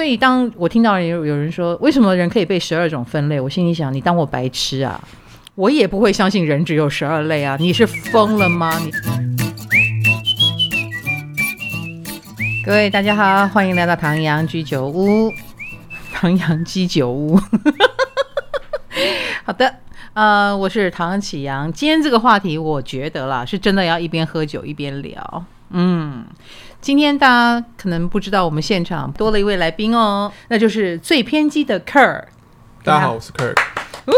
所以当我听到有有人说为什么人可以被十二种分类，我心里想，你当我白痴啊？我也不会相信人只有十二类啊！你是疯了吗？你各位大家好，欢迎来到唐阳居酒屋。唐阳居酒屋，好的，呃，我是唐启阳。今天这个话题，我觉得啦，是真的要一边喝酒一边聊。嗯，今天大家可能不知道，我们现场多了一位来宾哦，那就是最偏激的 Kurt。大家好，我是。呜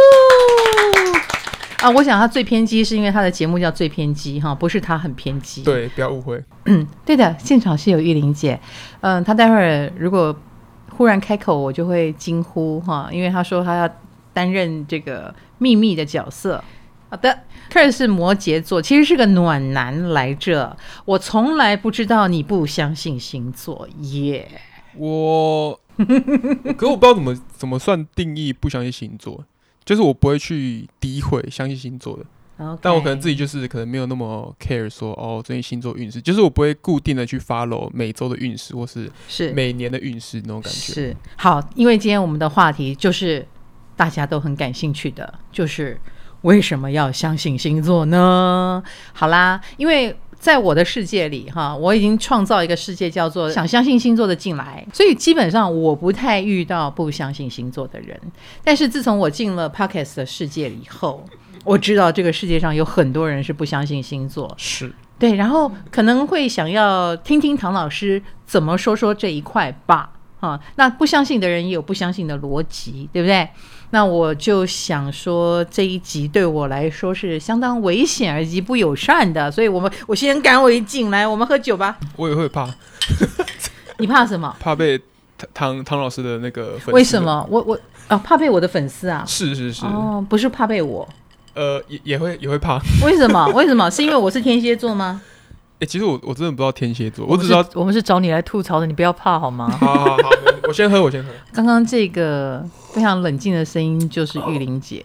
啊，我想他最偏激是因为他的节目叫最偏激哈，不是他很偏激。对，不要误会。嗯，对的，现场是有玉玲姐。嗯，他待会儿如果。忽然开口，我就会惊呼哈，因为他说他要担任这个秘密的角色。好的，Kurt 是摩羯座，其实是个暖男来着。我从来不知道你不相信星座耶。Yeah、我，可我不知道怎么怎么算定义不相信星座，就是我不会去诋毁相信星座的。但我可能自己就是可能没有那么 care 说哦，最近星座运势，就是我不会固定的去 follow 每周的运势或是是每年的运势那种感觉。是好，因为今天我们的话题就是大家都很感兴趣的，就是为什么要相信星座呢？好啦，因为在我的世界里哈，我已经创造一个世界叫做想相信星座的进来，所以基本上我不太遇到不相信星座的人。但是自从我进了 Podcast 的世界以后。我知道这个世界上有很多人是不相信星座，是对，然后可能会想要听听唐老师怎么说说这一块吧，啊，那不相信的人也有不相信的逻辑，对不对？那我就想说这一集对我来说是相当危险而极不友善的，所以我们我先干为敬，来，我们喝酒吧。我也会怕，你怕什么？怕被唐唐唐老师的那个粉丝？为什么？我我啊，怕被我的粉丝啊？是是是，哦，不是怕被我。呃，也也会也会怕，为什么？为什么？是因为我是天蝎座吗？哎、欸，其实我我真的不知道天蝎座，我只知道我们是找你来吐槽的，你不要怕好吗？好好好，我先喝，我先喝。刚刚这个非常冷静的声音就是玉玲姐。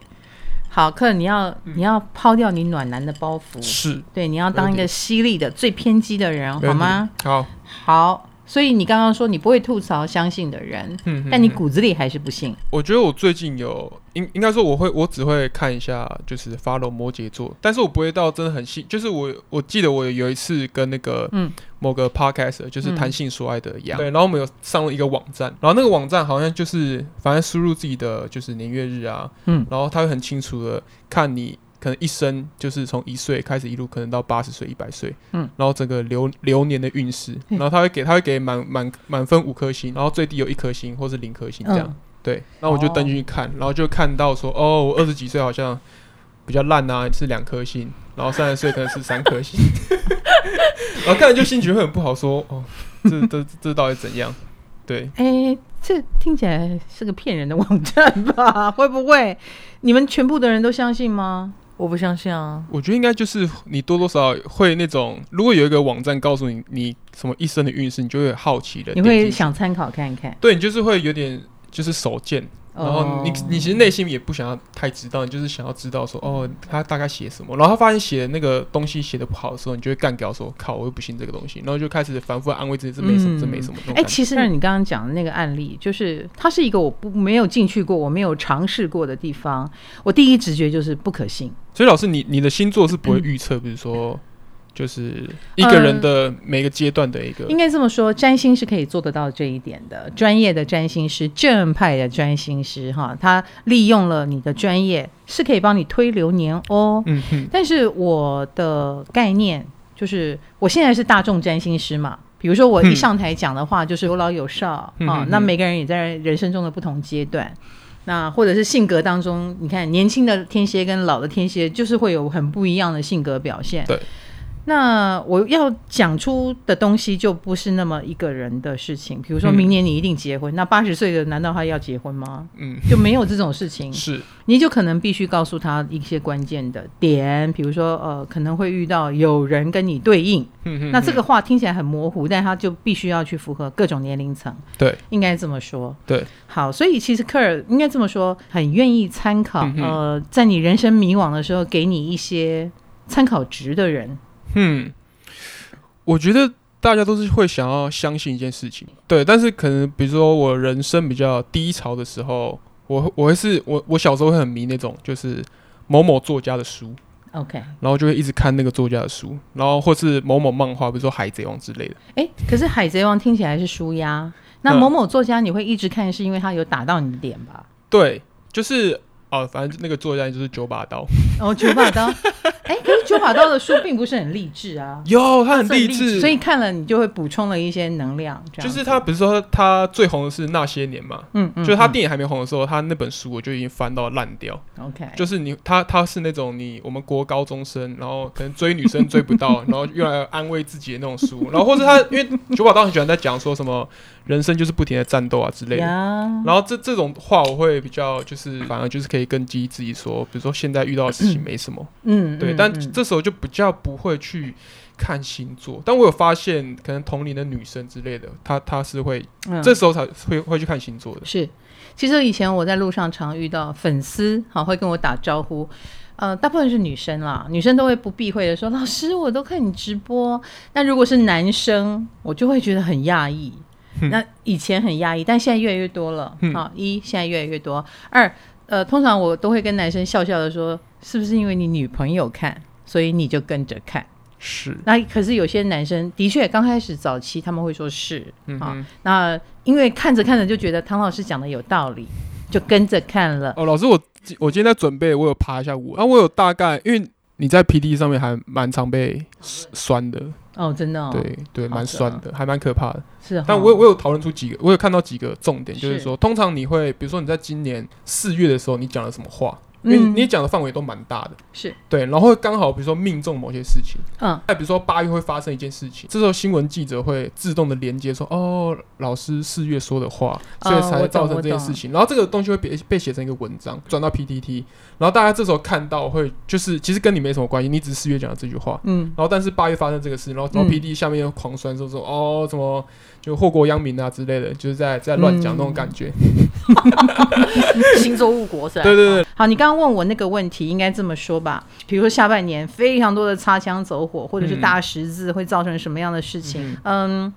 好，客人，你要你要抛掉你暖男的包袱，是对，你要当一个犀利的、最偏激的人，好吗？好，好。所以你刚刚说你不会吐槽相信的人，嗯、但你骨子里还是不信。我觉得我最近有应应该说我会我只会看一下就是 follow 摩羯座，但是我不会到真的很信。就是我我记得我有一次跟那个嗯某个 podcast 就是谈性说爱的杨、嗯、对，然后我们有上了一个网站，然后那个网站好像就是反正输入自己的就是年月日啊，嗯，然后他会很清楚的看你。可能一生就是从一岁开始一路，可能到八十岁、一百岁，嗯，然后整个流流年的运势，然后他会给他会给满满满分五颗星，然后最低有一颗星或是零颗星这样，嗯、对，那我就登进去看，然后就看到说，哦，我二十几岁好像比较烂啊，是两颗星，然后三十岁可能是三颗星，然后看了就心情会很不好，说，哦，这这这到底怎样？对，哎、欸，这听起来是个骗人的网站吧？会不会？你们全部的人都相信吗？我不相信啊！我觉得应该就是你多多少少会那种，如果有一个网站告诉你你什么一生的运势，你就会好奇的，你会想参考看看。对，你就是会有点就是手贱。然后你你其实内心也不想要太知道，你就是想要知道说哦，他大概写什么。然后他发现写的那个东西写的不好的时候，你就会干掉说靠，我又不信这个东西。然后就开始反复安慰自己，这没什么，这没什么。哎、其实你刚刚讲的那个案例，就是它是一个我不没有进去过，我没有尝试过的地方。我第一直觉就是不可信。所以老师，你你的星座是不会预测，比如说。就是一个人的每个阶段的一个，应该这么说，占星是可以做得到这一点的。专业的占星师，正派的占星师，哈，他利用了你的专业，是可以帮你推流年哦。嗯哼。但是我的概念就是，我现在是大众占星师嘛，比如说我一上台讲的话，就是有老有少啊。那每个人也在人生中的不同阶段，那或者是性格当中，你看年轻的天蝎跟老的天蝎，就是会有很不一样的性格表现。对。那我要讲出的东西就不是那么一个人的事情，比如说明年你一定结婚，嗯、那八十岁的难道他要结婚吗？嗯，就没有这种事情。是，你就可能必须告诉他一些关键的点，比如说呃，可能会遇到有人跟你对应。嗯哼，那这个话听起来很模糊，但他就必须要去符合各种年龄层。对，应该这么说。对，好，所以其实 Kurt 应该这么说，很愿意参考、嗯、呃，在你人生迷惘的时候，给你一些参考值的人。嗯，我觉得大家都是会想要相信一件事情，对。但是可能比如说我人生比较低潮的时候，我我会是我我小时候会很迷那种就是某某作家的书，OK，然后就会一直看那个作家的书，然后或是某某漫画，比如说海贼王之类的。哎、欸，可是海贼王听起来是书呀，那某某作家你会一直看，是因为他有打到你的点吧？对，就是。哦，反正那个作家就是九把刀。哦，九把刀。哎、欸，可是九把刀的书并不是很励志啊。有，他很励志，所以看了你就会补充了一些能量。就是他，比如说他最红的是那些年嘛，嗯，嗯，就是他电影还没红的时候，他那本书我就已经翻到烂掉。OK，就是你他他是那种你我们国高中生，然后可能追女生追不到，然后用来安慰自己的那种书，然后或者他因为九把刀很喜欢在讲说什么人生就是不停的战斗啊之类的，然后这这种话我会比较就是反而就是可以更激励自己说，比如说现在遇到的事情没什么，嗯，对，但这时候就。比较不会去看星座，但我有发现，可能同龄的女生之类的，她她是会、嗯、这时候才会会去看星座的。是，其实以前我在路上常遇到粉丝，好会跟我打招呼，呃，大部分是女生啦，女生都会不避讳的说：“老师，我都看你直播。”那如果是男生，我就会觉得很讶异。那以前很讶异，但现在越来越多了。好，一现在越来越多。二，呃，通常我都会跟男生笑笑的说：“是不是因为你女朋友看？”所以你就跟着看，是。那可是有些男生的确刚开始早期他们会说是，嗯啊，那因为看着看着就觉得唐老师讲的有道理，就跟着看了。哦，老师，我我今天在准备，我有爬一下舞，啊，我有大概，因为你在 P D 上面还蛮常被酸的。哦，真的，哦。对对，蛮酸的，还蛮可怕的。是，但我有我有讨论出几个，我有看到几个重点，就是说，通常你会，比如说你在今年四月的时候，你讲了什么话？因为你讲的范围都蛮大的，是。对，然后刚好比如说命中某些事情，嗯，再比如说八月会发生一件事情，这时候新闻记者会自动的连接说，哦，老师四月说的话，所以才会造成这件事情，然后这个东西会被被写成一个文章，转到 PTT，然后大家这时候看到会就是其实跟你没什么关系，你只是四月讲的这句话，嗯，然后但是八月发生这个事，然后然后 PTT 下面又狂酸说说哦什么就祸国殃民啊之类的，就是在在乱讲那种感觉，星座误国是吧？对对对，好，你刚刚。问我那个问题，应该这么说吧？比如说下半年非常多的擦枪走火，或者是大十字，会造成什么样的事情？嗯，嗯，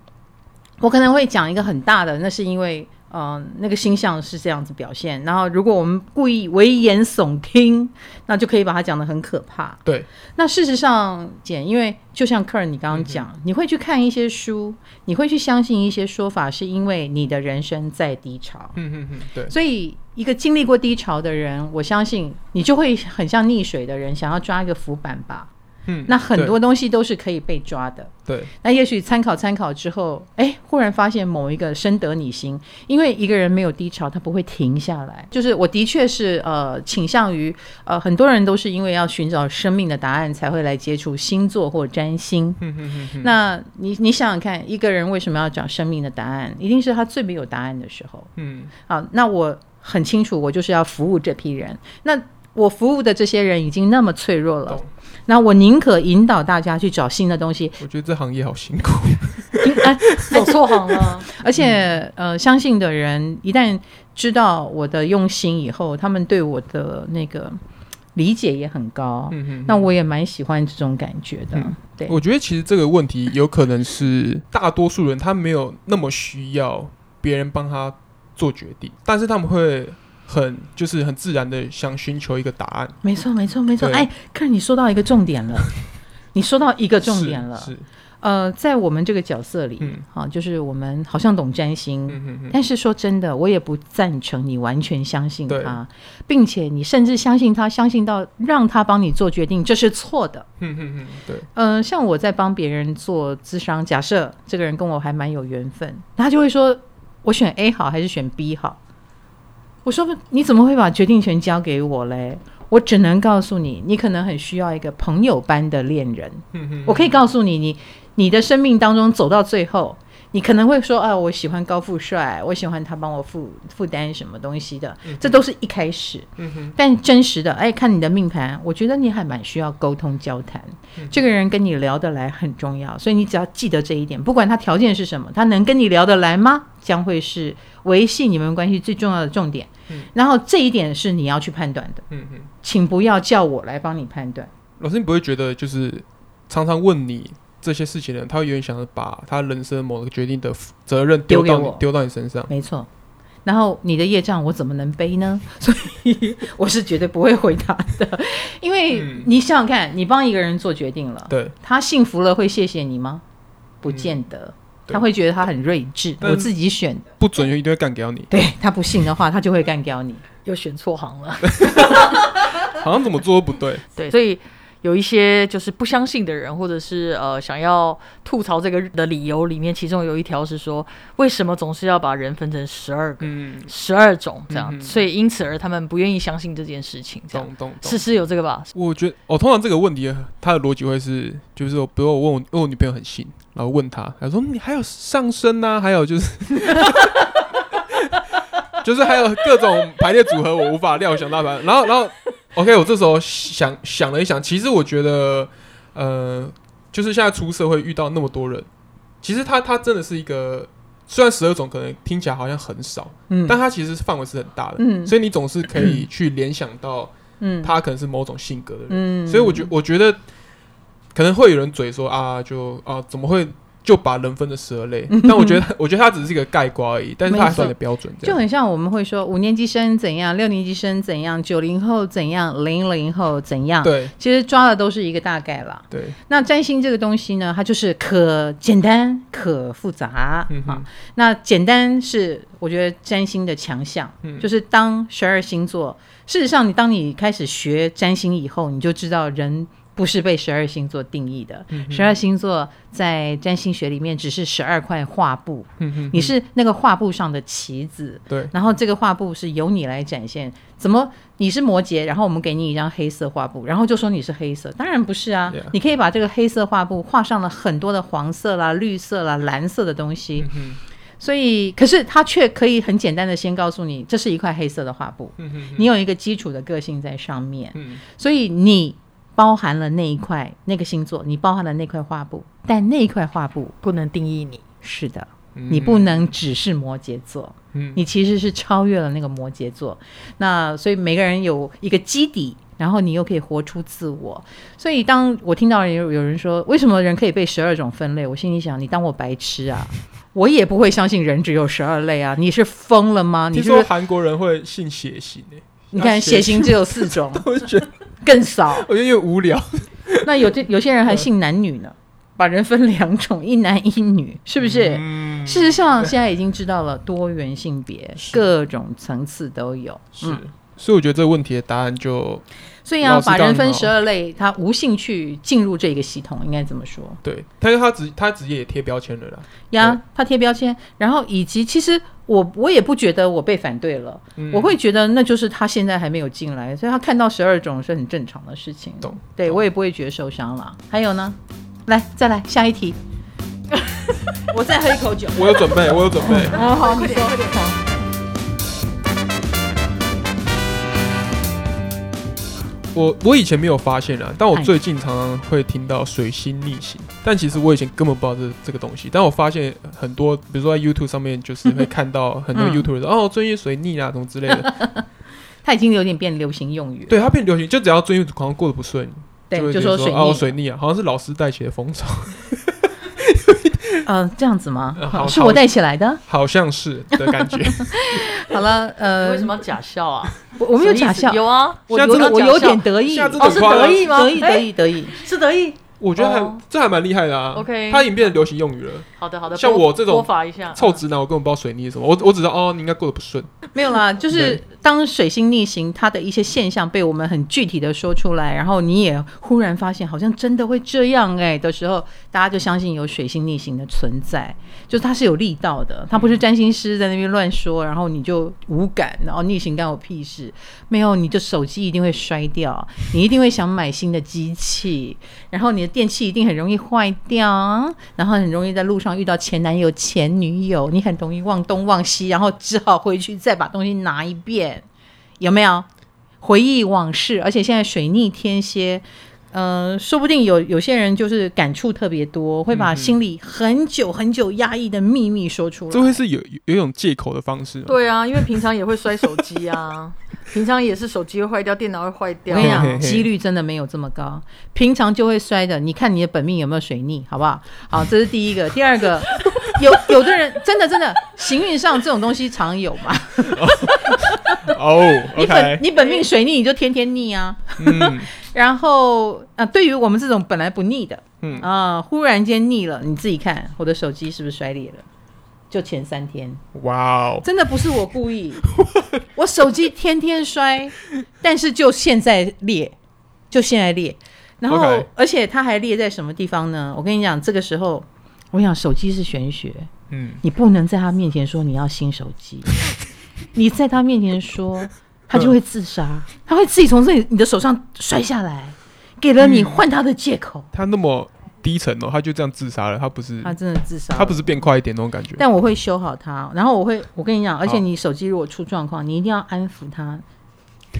我可能会讲一个很大的，那是因为。嗯、呃，那个星象是这样子表现。然后，如果我们故意危言耸听，那就可以把它讲得很可怕。对。那事实上，简，因为就像客人你刚刚讲，嗯、你会去看一些书，你会去相信一些说法，是因为你的人生在低潮。嗯嗯嗯，对。所以，一个经历过低潮的人，我相信你就会很像溺水的人，想要抓一个浮板吧。嗯，那很多东西都是可以被抓的。对，那也许参考参考之后，哎，忽然发现某一个深得你心，因为一个人没有低潮，他不会停下来。就是我的确是呃倾向于呃很多人都是因为要寻找生命的答案才会来接触星座或占星。嗯嗯嗯。那你你想想看，一个人为什么要找生命的答案？一定是他最没有答案的时候。嗯。好，那我很清楚，我就是要服务这批人。那我服务的这些人已经那么脆弱了。那我宁可引导大家去找新的东西。我觉得这行业好辛苦，哎，走错行了。而且，呃，相信的人一旦知道我的用心以后，他们对我的那个理解也很高。嗯哼，那我也蛮喜欢这种感觉的。嗯、对，我觉得其实这个问题有可能是大多数人他没有那么需要别人帮他做决定，但是他们会。很就是很自然的想寻求一个答案，没错没错没错。哎，可是你说到一个重点了，你说到一个重点了。是，是呃，在我们这个角色里，嗯，好，就是我们好像懂占星，嗯哼哼，但是说真的，我也不赞成你完全相信他，并且你甚至相信他，相信到让他帮你做决定，这是错的。嗯嗯嗯，对。呃，像我在帮别人做智商，假设这个人跟我还蛮有缘分，他就会说，我选 A 好还是选 B 好？我说，你怎么会把决定权交给我嘞？我只能告诉你，你可能很需要一个朋友般的恋人。我可以告诉你，你你的生命当中走到最后。你可能会说啊，我喜欢高富帅，我喜欢他帮我负负担什么东西的，嗯、这都是一开始。嗯、哼但真实的，哎，看你的命盘，我觉得你还蛮需要沟通交谈。嗯、这个人跟你聊得来很重要，所以你只要记得这一点，不管他条件是什么，他能跟你聊得来吗？将会是维系你们关系最重要的重点。嗯、然后这一点是你要去判断的。嗯、哼请不要叫我来帮你判断。老师，你不会觉得就是常常问你？这些事情的人，他会永远想着把他人生某个决定的责任丢到你丢到你身上。没错。然后你的业障我怎么能背呢？所以我是绝对不会回答的，因为你想想看，你帮一个人做决定了，对，他幸福了会谢谢你吗？不见得，嗯、他会觉得他很睿智，我自己选的不准就一定会干掉你。对，他不信的话，他就会干掉你，又选错行了，好像怎么做都不对。对，所以。有一些就是不相信的人，或者是呃想要吐槽这个的理由里面，其中有一条是说，为什么总是要把人分成十二个、十二、嗯、种这样？嗯、所以因此而他们不愿意相信这件事情。懂懂懂，是是有这个吧？我觉得，我、哦、通常这个问题，他的逻辑会是，就是，比如我问我，问我女朋友很信，然后问他，他说你还有上升啊，还有就是，就是还有各种排列组合，我无法料想到的。然后，然后。OK，我这时候想想了一想，其实我觉得，呃，就是现在出社会遇到那么多人，其实他他真的是一个，虽然十二种可能听起来好像很少，嗯，但他其实范围是很大的，嗯，所以你总是可以去联想到，嗯，他可能是某种性格的人，嗯，所以我觉我觉得可能会有人嘴说啊，就啊怎么会？就把人分成十二类，但我觉得，我觉得它只是一个概括而已，但是它还算的标准，就很像我们会说五年级生怎样，六年级生怎样，九零后怎样，零零后怎样。对，其实抓的都是一个大概啦。对，那占星这个东西呢，它就是可简单可复杂。嗯哼，那简单是我觉得占星的强项，嗯，就是当十二星座，事实上你当你开始学占星以后，你就知道人。不是被十二星座定义的，十二星座在占星学里面只是十二块画布，你是那个画布上的棋子，对，然后这个画布是由你来展现。怎么你是摩羯，然后我们给你一张黑色画布，然后就说你是黑色？当然不是啊，你可以把这个黑色画布画上了很多的黄色啦、绿色啦、蓝色的东西，所以可是他却可以很简单的先告诉你，这是一块黑色的画布，你有一个基础的个性在上面，所以你。包含了那一块那个星座，你包含了那块画布，但那一块画布不能定义你。是的，嗯、你不能只是摩羯座，嗯、你其实是超越了那个摩羯座。那所以每个人有一个基底，然后你又可以活出自我。所以当我听到有有人说，为什么人可以被十二种分类，我心里想，你当我白痴啊？我也不会相信人只有十二类啊！你是疯了吗？你说韩国人会信血型、欸你看血型只有四种，我觉得更少。我觉得又无聊。那有这有些人还信男女呢，把人分两种，一男一女，是不是？嗯、事实上，现在已经知道了多元性别，各种层次都有。是，嗯、所以我觉得这个问题的答案就。所以啊，把人分十二类，他无兴趣进入这个系统，应该怎么说？对，但是他职他职业也贴标签了啦。呀，他贴标签，然后以及其实我我也不觉得我被反对了，嗯、我会觉得那就是他现在还没有进来，所以他看到十二种是很正常的事情。懂？对懂我也不会觉得受伤了。还有呢，来再来下一题，我再喝一口酒。我有准备，我有准备。哦，好，快点，我我以前没有发现啊，但我最近常常会听到水星逆行，但其实我以前根本不知道这这个东西。但我发现很多，比如说在 YouTube 上面，就是 会看到很多 YouTuber 说、嗯、哦，最近水逆啊，什么之类的。它已经有点变流行用语。对，它变流行，就只要最近好像过得不顺，对，就，就说水逆哦，水逆啊，好像是老师带起的风潮。呃，这样子吗？好是我带起来的，好像是的感觉。好了，呃，为什么要假笑啊？我我没有假笑，有啊，我有我有点得意，哦，是得意吗？得意，得意，得意，是得意。我觉得还这还蛮厉害的啊。OK，它已经变成流行用语了。好的，好的。像我这种臭直男，我根本不知道水逆是什么。我我只知道哦，你应该过得不顺。没有啦，就是当水星逆行，它的一些现象被我们很具体的说出来，然后你也忽然发现好像真的会这样哎的时候，大家就相信有水星逆行的存在，就是它是有力道的，它不是占星师在那边乱说，然后你就无感，然后逆行干我屁事。没有，你的手机一定会摔掉，你一定会想买新的机器，然后你的电器一定很容易坏掉，然后很容易在路上遇到前男友、前女友，你很容易忘东忘西，然后只好回去再把东西拿一遍，有没有？回忆往事，而且现在水逆天蝎，呃，说不定有有些人就是感触特别多，会把心里很久很久压抑的秘密说出来。这会是有有一种借口的方式。对啊，因为平常也会摔手机啊，平常也是手机会坏掉，电脑会坏掉。我跟你讲，几率真的没有这么高，平常就会摔的。你看你的本命有没有水逆，好不好？好，这是第一个。第二个，有有的人真的真的行运上这种东西常有嘛。哦，你本你本命水逆，你就天天逆啊。嗯。然后啊，对于我们这种本来不逆的，嗯啊，忽然间逆了，你自己看我的手机是不是摔裂了？就前三天，哇哦，真的不是我故意，我手机天天摔，但是就现在裂，就现在裂，然后 Okay. 而且它还裂在什么地方呢？我跟你讲，这个时候，我想手机是玄学，嗯，你不能在他面前说你要新手机，你在他面前说。他就会自杀，他会自己从这里你的手上摔下来，给了你换他的借口。嗯、他那么低层哦，他就这样自杀了。他不是，他真的自杀，他不是变快一点那种感觉。但我会修好它，然后我会，我跟你讲，而且你手机如果出状况，你一定要安抚他。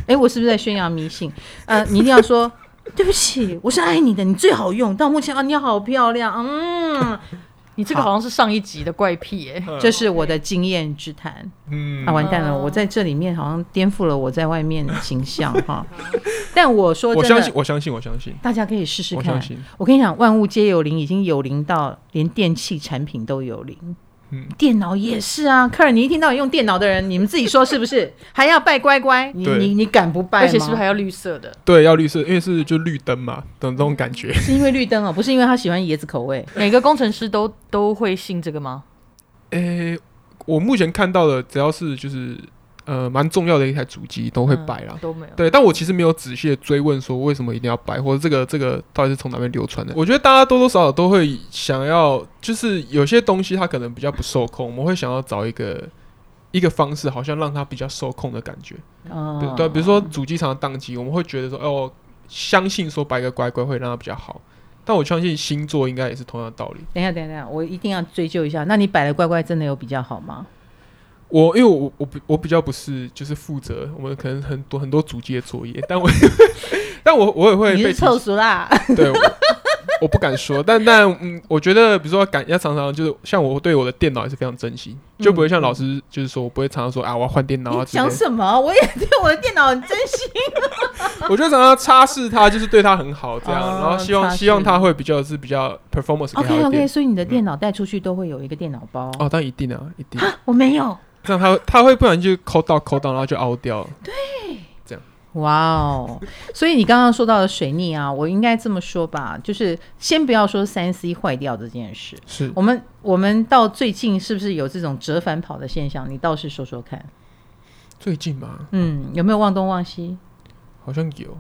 哎、欸，我是不是在宣扬迷信？呃，你一定要说 对不起，我是爱你的，你最好用。到目前啊，你好漂亮，嗯。你这个好像是上一集的怪癖哎，这是我的经验之谈。嗯，啊，完蛋了，我在这里面好像颠覆了我在外面的形象哈。但我说，我相信，我相信，我相信，大家可以试试看。我跟你讲，万物皆有灵，已经有灵到连电器产品都有灵。嗯，电脑也是啊，客人，你一听到用电脑的人，你们自己说是不是？还要拜乖乖？你你你敢不拜？而且是不是还要绿色的？对，要绿色，因为是就绿灯嘛，等这种感觉。是因为绿灯哦，不是因为他喜欢椰子口味。每个工程师都都会信这个吗？诶、欸，我目前看到的，只要是就是。呃，蛮重要的一台主机都会摆啦，都没有。对，但我其实没有仔细的追问说为什么一定要摆，或者这个这个到底是从哪边流传的。我觉得大家多多少少都会想要，就是有些东西它可能比较不受控，我们会想要找一个一个方式，好像让它比较受控的感觉。对对，比如说主机厂的宕机，我们会觉得说，哦，相信说摆个乖乖会让它比较好。但我相信星座应该也是同样的道理。等一下，等一下，我一定要追究一下，那你摆的乖乖真的有比较好吗？我因为我我比我比较不是就是负责我们可能很多很多主机的作业，但我 但我我也会被臭熟啦。对，我，我不敢说，但但嗯，我觉得比如说感要常常就是像我对我的电脑也是非常珍惜，就不会像老师就是说我不会常常说啊我要换电脑啊。讲什么？我也对我的电脑很珍惜。我觉得常常擦拭它就是对它很好，这样，然后希望希望它会比较是比较 performance。OK OK，所以你的电脑带出去都会有一个电脑包哦，但一定啊，一定。我没有。这样他他会不然就抠到抠到，然后就凹掉。对，这样。哇哦！所以你刚刚说到的水逆啊，我应该这么说吧，就是先不要说三 C 坏掉这件事。是我们我们到最近是不是有这种折返跑的现象？你倒是说说看。最近吗？嗯，有没有忘东忘西？好像有。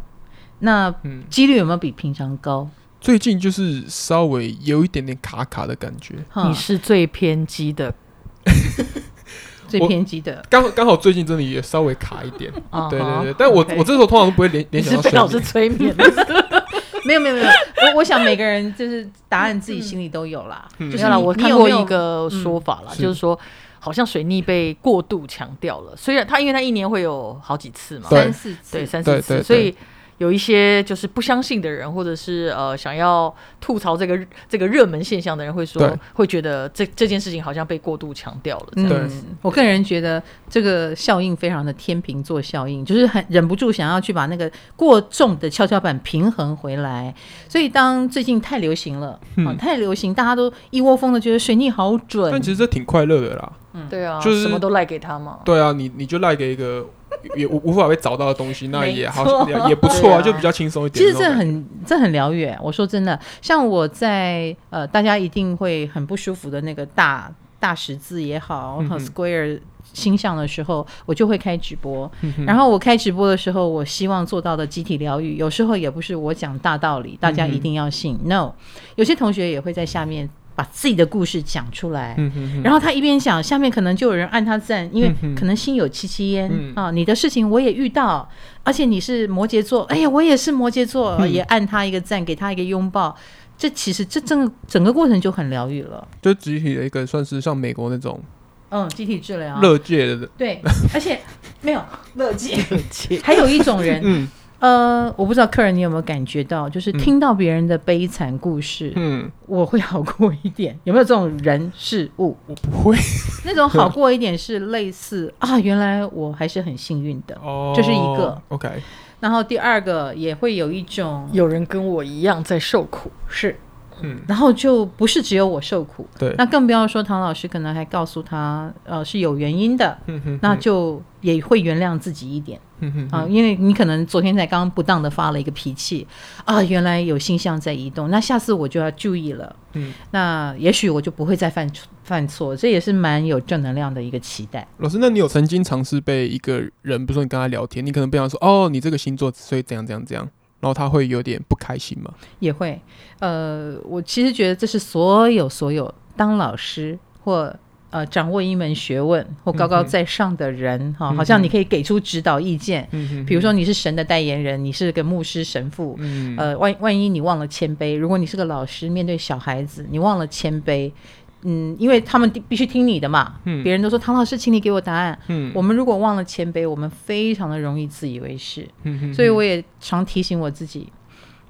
那嗯，几率有没有比平常高？最近就是稍微有一点点卡卡的感觉。你是最偏激的。最偏激的，刚刚好最近真的也稍微卡一点，对对对，但我我这时候通常都不会联联想到被老师催眠，没有没有没有，我我想每个人就是答案自己心里都有啦。没有啦我看过一个说法啦，就是说好像水逆被过度强调了，虽然他因为他一年会有好几次嘛，三四次，对三四次，所以。有一些就是不相信的人，或者是呃想要吐槽这个这个热门现象的人，会说会觉得这这件事情好像被过度强调了。这样子，嗯，我个人觉得这个效应非常的天平座效应，就是很忍不住想要去把那个过重的跷跷板平衡回来。所以当最近太流行了，嗯，啊，太流行，大家都一窝蜂的觉得水逆好准。但其实这挺快乐的啦。嗯，对啊，就是什么都赖给他嘛。对啊，你你就赖给一个。也无无法被找到的东西，那也好像也不错啊，就比较轻松一点。其实这很这很疗愈。我说真的，像我在呃，大家一定会很不舒服的那个大大十字也好，和 Square 星象的时候，我就会开直播。然后我开直播的时候，我希望做到的集体疗愈，有时候也不是我讲大道理，大家一定要信。No，有些同学也会在下面。把自己的故事讲出来，嗯、哼哼然后他一边讲，下面可能就有人按他赞，因为可能心有戚戚焉、嗯、啊。你的事情我也遇到，而且你是摩羯座，哎呀，我也是摩羯座，嗯、也按他一个赞，给他一个拥抱。这其实这整个整个过程就很疗愈了，就集体的一个算是像美国那种，嗯，集体治疗，乐界的，对，而且没有 乐界，还有一种人，嗯。呃，我不知道客人你有没有感觉到，就是听到别人的悲惨故事，嗯，我会好过一点。有没有这种人事物？我不会。那种好过一点是类似 啊，原来我还是很幸运的，哦，这是一个。OK。然后第二个也会有一种有人跟我一样在受苦，是。嗯，然后就不是只有我受苦，对，那更不要说唐老师可能还告诉他，呃，是有原因的，嗯哼，那就也会原谅自己一点，嗯哼，啊，因为你可能昨天才刚刚不当的发了一个脾气，啊，原来有星象在移动，那下次我就要注意了，嗯，那也许我就不会再犯犯错，这也是蛮有正能量的一个期待。老师，那你有曾经尝试被一个人，比如说你跟他聊天，你可能不想说，哦，你这个星座所以怎样怎样怎样。然后他会有点不开心吗？也会，呃，我其实觉得这是所有所有当老师或呃掌握一门学问或高高在上的人哈、嗯，好像你可以给出指导意见。嗯哼，比如说你是神的代言人，你是个牧师神父。嗯，呃，万万一你忘了谦卑，如果你是个老师，面对小孩子，你忘了谦卑。嗯，因为他们必须听你的嘛。嗯，别人都说唐老师，请你给我答案。嗯，我们如果忘了谦卑，我们非常的容易自以为是。嗯，所以我也常提醒我自己，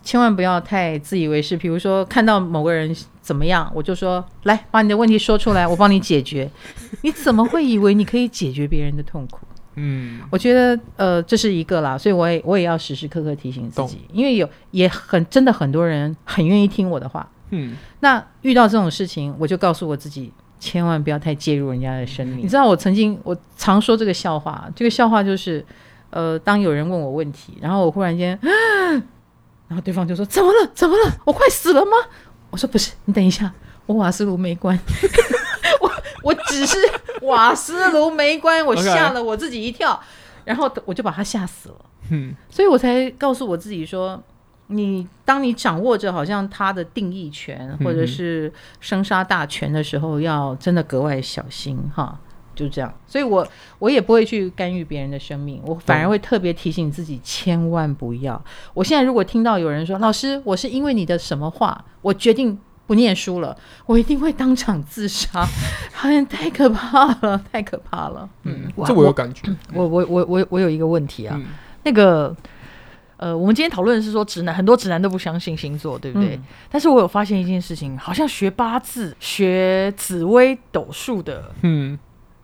千万不要太自以为是。比如说看到某个人怎么样，我就说来把你的问题说出来，我帮你解决。你怎么会以为你可以解决别人的痛苦？嗯，我觉得呃这是一个啦，所以我也我也要时时刻刻提醒自己，因为有也很真的很多人很愿意听我的话。嗯，那遇到这种事情，我就告诉我自己，千万不要太介入人家的生命。你知道，我曾经我常说这个笑话，这个笑话就是，呃，当有人问我问题，然后我忽然间，然后对方就说：“怎么了？怎么了？我快死了吗？”我说：“不是，你等一下，我瓦斯炉没关，我我只是瓦斯炉没关，我吓了我自己一跳，然后我就把他吓死了。嗯，所以我才告诉我自己说。”你当你掌握着好像他的定义权或者是生杀大权的时候，要真的格外小心哈，就这样。所以我我也不会去干预别人的生命，我反而会特别提醒自己千万不要。我现在如果听到有人说老师，我是因为你的什么话，我决定不念书了，我一定会当场自杀，好 像 太可怕了，太可怕了。嗯，这我有感觉。我我我我我有一个问题啊，嗯、那个。呃，我们今天讨论的是说直男，很多直男都不相信星座，对不对？嗯、但是我有发现一件事情，好像学八字、学紫微斗数的，嗯，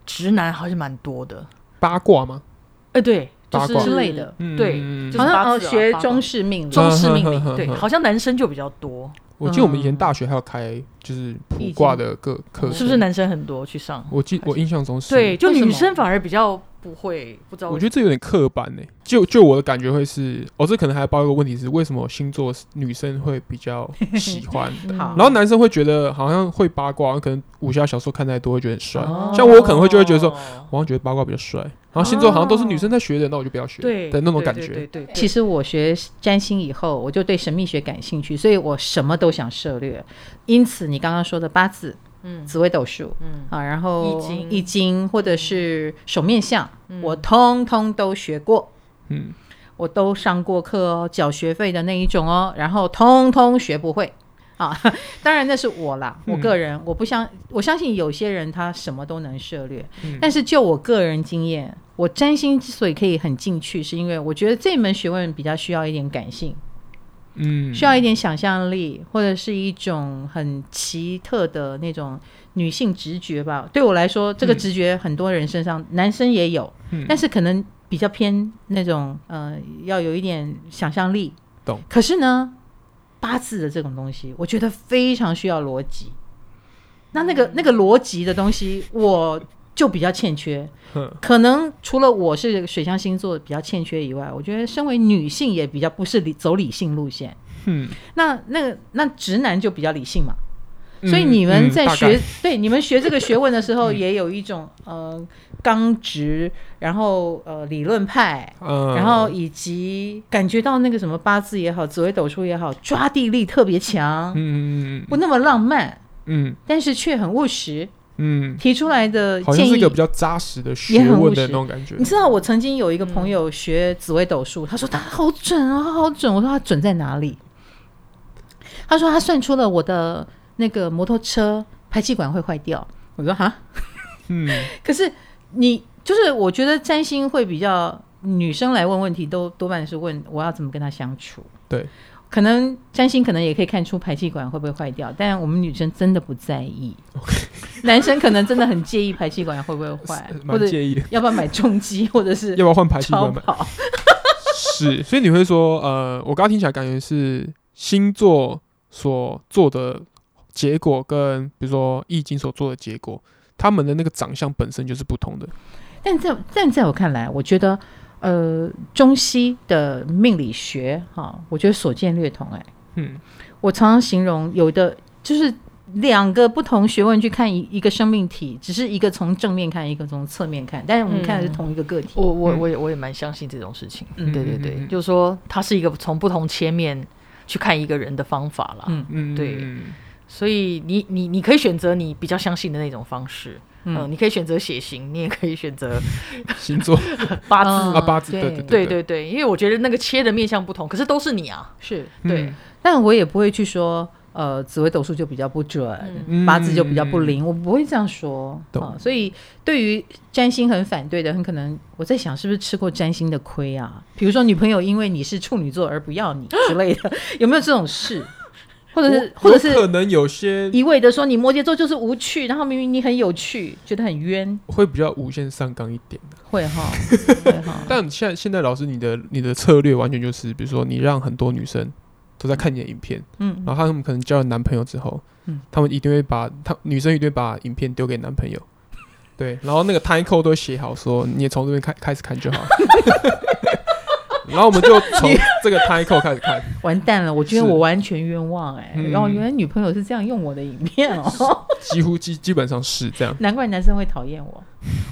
直男好像蛮多的。八卦吗？哎、呃，对，就是之类的，嗯、对，好像学中式命理，中式命理，对，好像男生就比较多。我记得我们以前大学还要开就是卜卦的课课，是不是男生很多去上？我记我印象中是，对，就女生反而比较。不会，不知道。我觉得这有点刻板呢。就就我的感觉会是，哦，这可能还包一个问题是，为什么星座女生会比较喜欢？然后男生会觉得好像会八卦，可能武侠小说看太多会觉得很帅。哦、像我可能会就会觉得说，我好像觉得八卦比较帅。然后星座好像都是女生在学的，那我就不要学。对的那种感觉。对对，对，对，对。其实我学占星以后，我就对神秘学感兴趣，所以我什么都想涉略。因此，你刚刚说的八字。嗯，紫微斗数，嗯啊，然后易经，易经或者是手面相，嗯，我通通都学过，嗯，我都上过课哦，缴学费的那一种哦，然后通通学不会啊。当然那是我啦，我个人，嗯，我不相，我相信有些人他什么都能涉略，嗯，但是就我个人经验，我占星之所以可以很进去，是因为我觉得这门学问比较需要一点感性。嗯，需要一点想象力，或者是一种很奇特的那种女性直觉吧。对我来说，这个直觉很多人身上，嗯、男生也有，嗯，但是可能比较偏那种，呃，要有一点想象力。懂。可是呢，八字的这种东西，我觉得非常需要逻辑。那那个那个逻辑的东西，我。就比较欠缺，可能除了我是水象星座比较欠缺以外，我觉得身为女性也比较不是理走理性路线。嗯，那那个那直男就比较理性嘛，嗯、所以你们在学、嗯、对你们学这个学问的时候，也有一种、嗯、呃刚直，然后呃理论派、嗯，然后以及感觉到那个什么八字也好，紫微斗数也好，抓地力特别强，嗯，不那么浪漫，嗯，但是却很务实。嗯，提出来的建议好像是一个比较扎实的学问的那种感觉。你知道，我曾经有一个朋友学紫微斗数，他说他好准啊，好准。我说他准在哪里？他说他算出了我的那个摩托车排气管会坏掉。我说哈，嗯，可是你就是我觉得占星会比较女生来问问题都多半是问我要怎么跟他相处。对，可能占星可能也可以看出排气管会不会坏掉，但我们女生真的不在意。男生可能真的很介意排气管会不会坏，或者介意要不要买重机，或者是要不要换排气管跑。是，所以你会说，呃，我刚刚听起来感觉是星座所做的结果，跟比如说易经所做的结果，他们的那个长相本身就是不同的。但在但在我看来，我觉得，呃，中西的命理学，哈，我觉得所见略同。哎，嗯，我常常形容，有的就是两个不同学问去看一一个生命体，只是一个从正面看，一个从侧面看，但是我们看的是同一个个体。嗯、我我我也我也蛮相信这种事情。嗯，对对对，嗯、就是说，它是一个从不同切面去看一个人的方法啦。嗯嗯，对，所以你你你可以选择你比较相信的那种方式。嗯、呃，你可以选择血型，你也可以选择 星座、八字。啊，八字，对。对对对对，因为我觉得那个切的面向不同，可是都是你啊，是。对，嗯、但我也不会去说，呃，紫微斗数就比较不准，嗯、八字就比较不灵，我不会这样说。啊、呃。所以对于占星很反对的，很可能我在想，是不是吃过占星的亏啊？比如说女朋友因为你是处女座而不要你之类的，有没有这种事？或者是，或者是可能有些一味的说你摩羯座就是无趣，然后明明你很有趣，觉得很冤，会比较无限上纲一点的，会哈，但现在现在老师你的你的策略完全就是，比如说你让很多女生都在看你的影片，嗯，然后他们可能交了男朋友之后，嗯，他们一定会把他女生一定会把影片丢给男朋友，对，然后那个 code 都写好，说你也从这边开开始看就好。然后我们就从这个 title 开始看，完蛋了！我觉得我完全冤枉哎、然后原来女朋友是这样用我的影片哦，几乎基基本上是这样。难怪男生会讨厌我，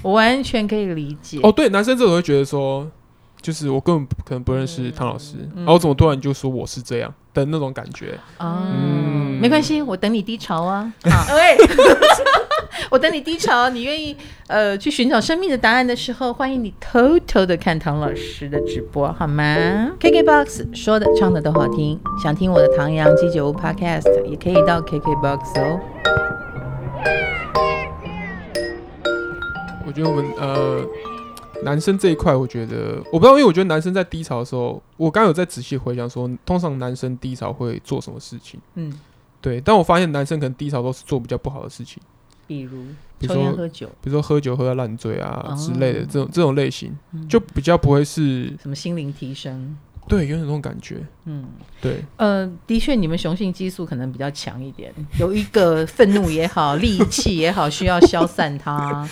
我完全可以理解。哦，对，男生这种会觉得说，就是我根本可能不认识汤老师，然后怎么突然就说我是这样的那种感觉？嗯，没关系，我等你低潮啊。好，我等你低潮，你愿意呃去寻找生命的答案的时候，欢迎你偷偷的看唐老师的直播，好吗？KKBOX 说的唱的都好听，想听我的唐阳鸡酒屋 Podcast 也可以到 KKBOX 哦。我觉得我们呃男生这一块，我觉得我不知道，因为我觉得男生在低潮的时候，我刚刚有在仔细回想说，通常男生低潮会做什么事情？嗯，对，但我发现男生可能低潮都是做比较不好的事情。比如比如说喝酒，比如说喝酒喝到烂醉啊之类的这种这种类型，就比较不会是什么心灵提升。对，有点那种感觉。嗯，对。呃，的确，你们雄性激素可能比较强一点，有一个愤怒也好，戾气也好，需要消散它。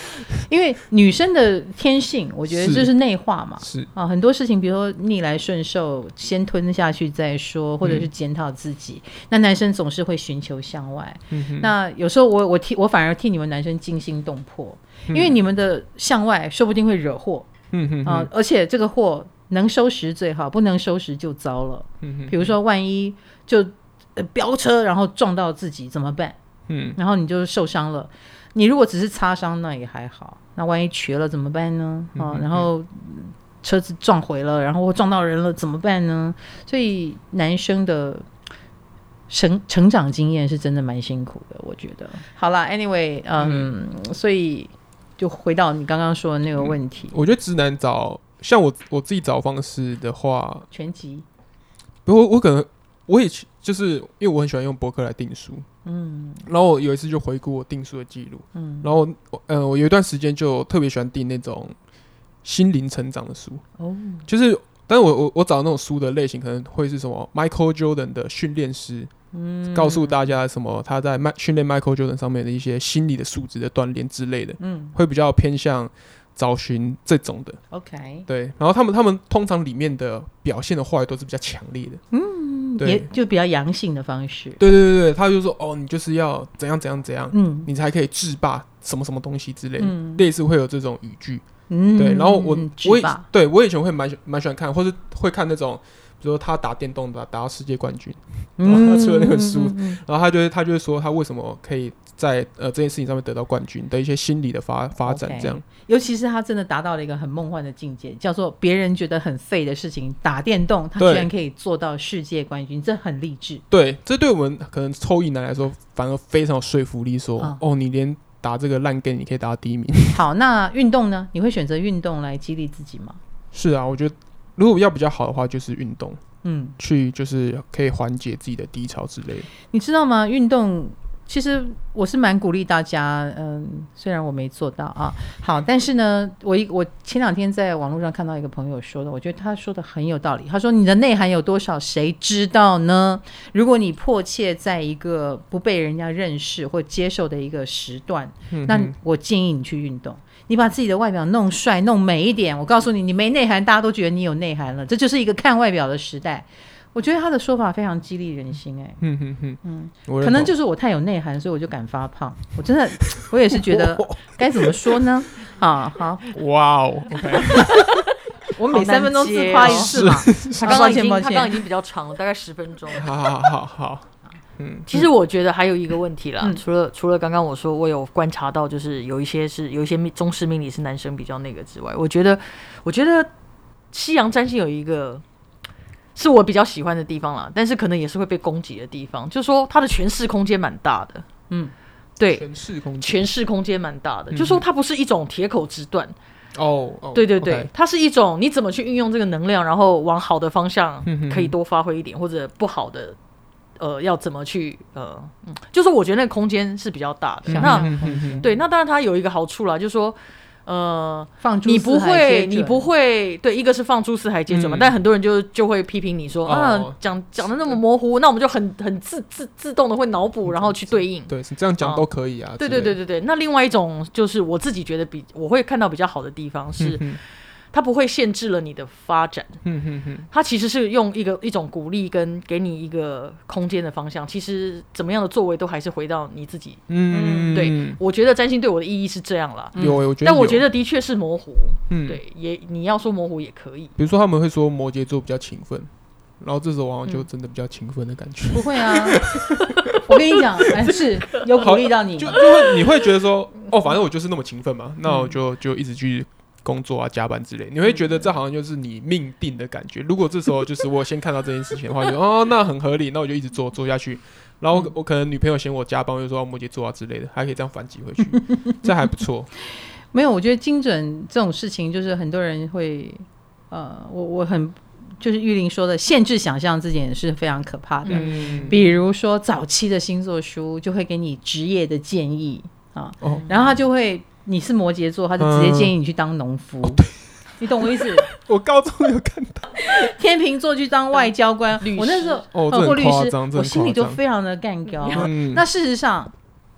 因为女生的天性，我觉得就是内化嘛。是啊，很多事情，比如说逆来顺受，先吞下去再说，或者是检讨自己。嗯、那男生总是会寻求向外。那有时候我我替我反而替你们男生惊心动魄，嗯、因为你们的向外说不定会惹祸。嗯哼啊，而且这个祸。能收拾最好，不能收拾就糟了。比如说万一就飙车，然后撞到自己怎么办？嗯，然后你就受伤了。你如果只是擦伤，那也还好。那万一瘸了怎么办呢？啊、哦，然后车子撞毁了，然后撞到人了怎么办呢？所以男生的成成长经验是真的蛮辛苦的，我觉得。好了，Anyway，嗯，嗯，所以就回到你刚刚说的那个问题，嗯、我觉得直男找。像我我自己找方式的话，全集。不过我可能我也就是因为我很喜欢用博客来订书，嗯，然后我有一次就回顾我订书的记录，嗯，然后呃我有一段时间就特别喜欢订那种心灵成长的书，哦，就是，但是我我我找那种书的类型可能会是什么 Michael Jordan 的训练师，嗯，告诉大家什么他在麦训练 Michael Jordan 上面的一些心理的素质的锻炼之类的，嗯，会比较偏向。找寻这种的，OK，对，然后他们他们通常里面的表现的话语都是比较强烈的，嗯，对，也就比较阳性的方式，对对对对，他就说哦，你就是要怎样怎样怎样，嗯，你才可以制霸什么什么东西之类的，嗯、类似会有这种语句，嗯，对，然后我我以对我以前会蛮蛮喜欢看，或是会看那种。比如说他打电动打打到世界冠军，然后他出了那本书，然后他就会他就会说他为什么可以在呃这件事情上面得到冠军的一些心理的发发展这样，尤其是他真的达到了一个很梦幻的境界，叫做别人觉得很废的事情打电动，他居然可以做到世界冠军，这很励志。对，这对我们可能抽一男来说反而非常有说服力说，说、哦，哦，你连打这个烂 game 你可以打到第一名。好，那运动呢？你会选择运动来激励自己吗？是啊，我觉得如果要比较好的话，就是运动，嗯，去就是可以缓解自己的低潮之类的。你知道吗？运动。其实我是蛮鼓励大家，嗯，虽然我没做到啊，好，但是呢，我一我前两天在网络上看到一个朋友说的，我觉得他说的很有道理。他说：“你的内涵有多少，谁知道呢？如果你迫切在一个不被人家认识或接受的一个时段，嗯、那我建议你去运动，你把自己的外表弄帅、弄美一点。我告诉你，你没内涵，大家都觉得你有内涵了。这就是一个看外表的时代。”我觉得他的说法非常激励人心，哎，嗯。嗯嗯嗯，可能就是我太有内涵，所以我就敢发胖。我真的，我也是觉得 该怎么说呢？啊，好，哇哦，OK，我每三分钟自夸一次嘛。他刚刚已经，他刚刚已经比较长了，大概十分钟。好好好好，嗯，其实我觉得还有一个问题啦，除了除了刚刚我说我有观察到，就是有一些是有一些中式命理是男生比较那个之外，我觉得我觉得西洋占星有一个。是我比较喜欢的地方啦，但是可能也是会被攻击的地方，就是说它的诠释空间蛮大的。嗯，对，诠释空诠释空间蛮大的，嗯、就是说它不是一种铁口直断。哦，对对对它是一种你怎么去运用这个能量，然后往好的方向可以多发挥一点，嗯、或者不好的，呃，要怎么去呃，嗯，就是我觉得那个空间是比较大的。嗯、那、嗯、对，那当然它有一个好处啦，就是说。呃，放你不会，你不会，对，一个是放诸四海皆准嘛，但很多人就就会批评你说啊，讲讲的那么模糊，那我们就很很自自自动的会脑补，然后去对应。对，是这样讲都可以啊。对对对对对，那另外一种就是我自己觉得比我会看到比较好的地方是。它不会限制了你的发展，嗯哼哼，它其实是用一个一种鼓励跟给你一个空间的方向。其实怎么样的作为都还是回到你自己，嗯，对，我觉得占星对我的意义是这样啦。有，我觉得，但我觉得的确是模糊，嗯，对，也你要说模糊也可以。比如说他们会说摩羯座比较勤奋，然后这时候往往就真的比较勤奋的感觉。不会啊，我跟你讲，还是有鼓励到你，就就会你会觉得说，哦，反正我就是那么勤奋嘛，那我就就一直去。工作啊，加班之类，你会觉得这好像就是你命定的感觉。如果这时候就是我先看到这件事情的话，就哦，那很合理，那我就一直做做下去。然后我，可能女朋友嫌我加班，我就说摩羯座啊之类的，还可以这样反击回去，这还不错。没有，我觉得精准这种事情，就是很多人会，呃，我我很就是玉玲说的，限制想象这点是非常可怕的。嗯、比如说早期的星座书就会给你职业的建议啊，哦、然后他就会。你是摩羯座，他就直接建议你去当农夫，嗯哦、你懂我意思？我高中有看到天秤座去当外交官，我那时候哦，或律师，我心里就非常的干掉。嗯、那事实上。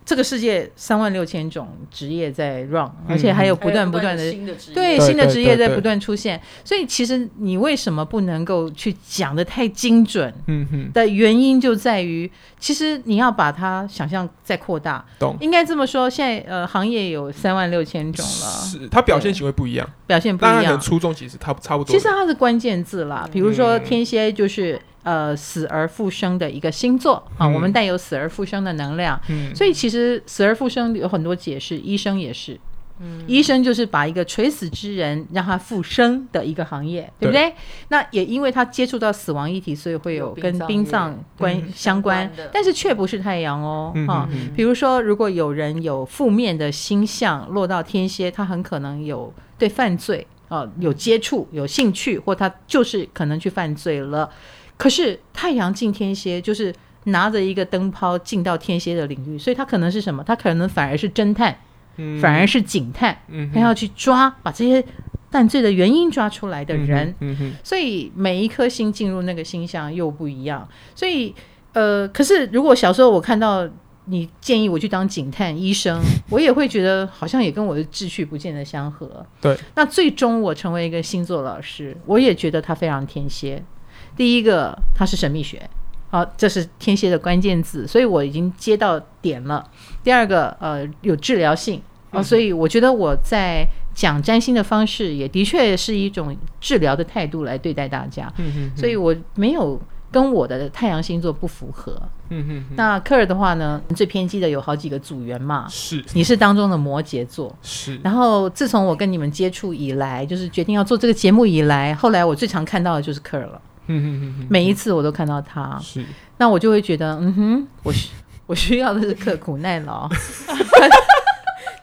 这个世界三万六千种职业在 run，而且还有不断不断的对新的职业在不断出现，所以其实你为什么不能够去讲的太精准？嗯哼的原因就在于，其实你要把它想象再扩大。懂？应该这么说，现在呃行业有三万六千种了，是它表现行为不一样，表现不一样，初衷其实它差不多。其实它是关键字啦，比如说天蝎就是。呃，死而复生的一个星座。啊，我们带有死而复生的能量，嗯，所以其实死而复生有很多解释，医生也是，嗯，医生就是把一个垂死之人让他复生的一个行业，对。不对？那也因为他接触到死亡议题，所以会有跟殡葬关相关，但是却不是太阳哦，哈，比如说如果有人有负面的星象落到天蝎，他很可能有对犯罪啊有接触、有兴趣，或他就是可能去犯罪了。可是太阳进天蝎，就是拿着一个灯泡进到天蝎的领域，所以他可能是什么？他可能反而是侦探，嗯、反而是警探，嗯、他要去抓，把这些犯罪的原因抓出来的人。所以每一颗星进入那个星象又不一样。所以，呃，可是如果小时候我看到你建议我去当警探、医生，我也会觉得好像也跟我的志趣不见得相合。对。那最终我成为一个星座老师，我也觉得他非常天蝎。第一个，它是神秘学，好，这是天蝎的关键字，所以我已经接到点了。第二个，呃，有治疗性，啊，所以我觉得我在讲占星的方式，也的确是一种治疗的态度来对待大家。嗯哼，所以我没有跟我的太阳星座不符合。嗯哼，那科尔的话呢，最偏激的有好几个组员嘛，是，你是当中的摩羯座，是。然后自从我跟你们接触以来，就是决定要做这个节目以来，后来我最常看到的就是科尔了。每一次我都看到他，是，那我就会觉得，嗯哼，我需 我需要的是刻苦耐劳。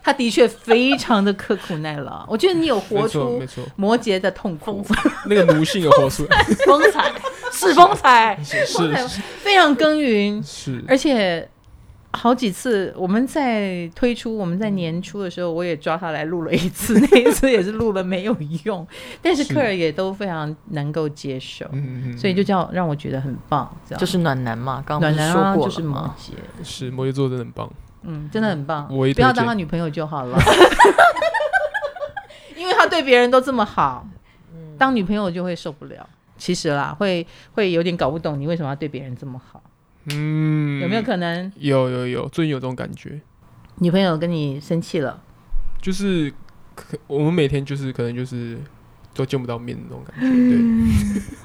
他的确非常的刻苦耐劳。我觉得你有活出摩羯的痛苦，那个奴性有活出来，风采。是 风采，是是非常耕耘，是。而且。好几次我们在推出，我们在年初的时候，我也抓他来录了一次，那一次也是录了没有用，但是客人也都非常能够接受，所以就叫让我觉得很棒，这样。就是暖男嘛，刚刚说过了，就是摩羯，是摩羯座真的很棒，嗯，真的很棒，不要当他女朋友就好了，因为他对别人都这么好，当女朋友就会受不了，其实啦，会会有点搞不懂你为什么要对别人这么好。嗯，有没有可能？有有有，最近有这种感觉。女朋友跟你生气了，就是可我们每天就是可能就是都见不到面的那种感觉。对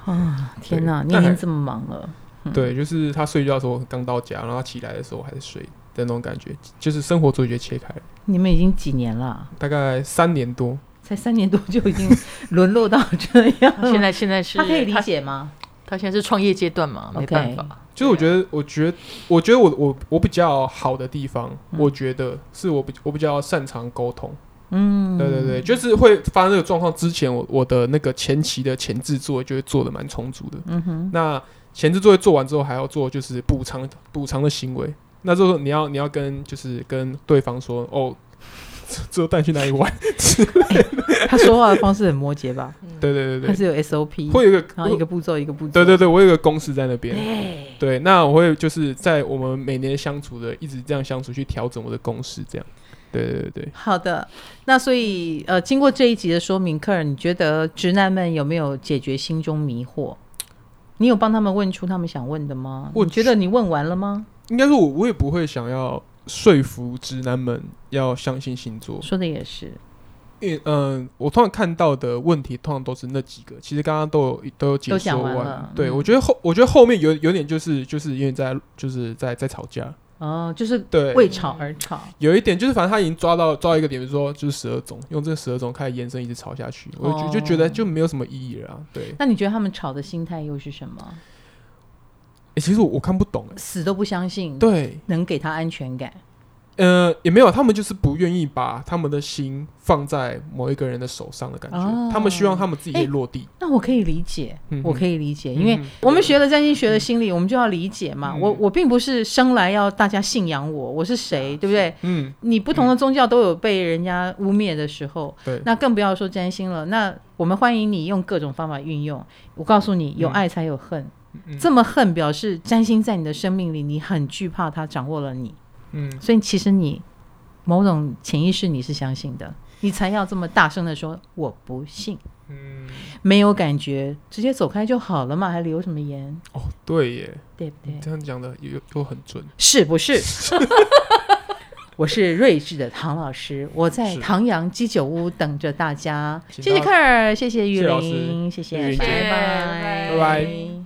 啊，天哪，你已经这么忙了。对，就是他睡觉的时候刚到家，然后他起来的时候还是睡的那种感觉，就是生活作息切开了。你们已经几年了？大概三年多，才三年多就已经沦落到这样。现在现在是他可以理解吗？他现在是创业阶段嘛，没办法。就是我觉得，我觉得，我觉得我我我比较好的地方，我觉得是我比我比较擅长沟通。嗯，对对对，就是会发生这个状况之前，我我的那个前期的前置作业就会做的蛮充足的。嗯哼，那前置作业做完之后，还要做就是补偿补偿的行为。那就是你要你要跟就是跟对方说哦。之后带你去哪里玩？他说话的方式很摩羯吧？对对对对，他是有 SOP，会有一个然后一个步骤一个步骤。对对对，我有一个公式在那边。对，那我会就是在我们每年相处的一直这样相处去调整我的公式，这样。对对对对。好的，那所以呃，经过这一集的说明，客人你觉得直男们有没有解决心中迷惑？你有帮他们问出他们想问的吗？我觉得你问完了吗？应该是我我也不会想要。说服直男们要相信星座，说的也是。因为嗯，我通常看到的问题，通常都是那几个。其实刚刚都有都有解说完。对、嗯、我觉得后，我觉得后面有有点就是就是因为在就是在在吵架。哦，就是对为吵而吵。有一点就是，反正他已经抓到抓到一个点，比如说就是十二种，用这十二种开始延伸，一直吵下去，哦、我就就觉得就没有什么意义了、啊。对。那你觉得他们吵的心态又是什么？欸、其实我我看不懂、欸，死都不相信，对，能给他安全感。呃，也没有，他们就是不愿意把他们的心放在某一个人的手上的感觉。哦、他们希望他们自己落地。那我可以理解，嗯、我可以理解，因为我们学了占星学的心理，嗯、我们就要理解嘛。嗯、我我并不是生来要大家信仰我，我是谁，对不对？嗯。你不同的宗教都有被人家污蔑的时候，对、嗯。那更不要说占星了。那我们欢迎你用各种方法运用。我告诉你，有爱才有恨。嗯、这么恨，表示占星在你的生命里，你很惧怕他掌握了你。嗯，所以其实你某种潜意识你是相信的，你才要这么大声的说我不信。嗯，没有感觉，直接走开就好了嘛，还留什么言？哦，对耶，对不对？这样讲的又又很准，是不是？我是睿智的唐老师，我在唐阳鸡酒屋等着大家。谢谢克尔，谢谢玉林，谢谢，拜拜，拜拜。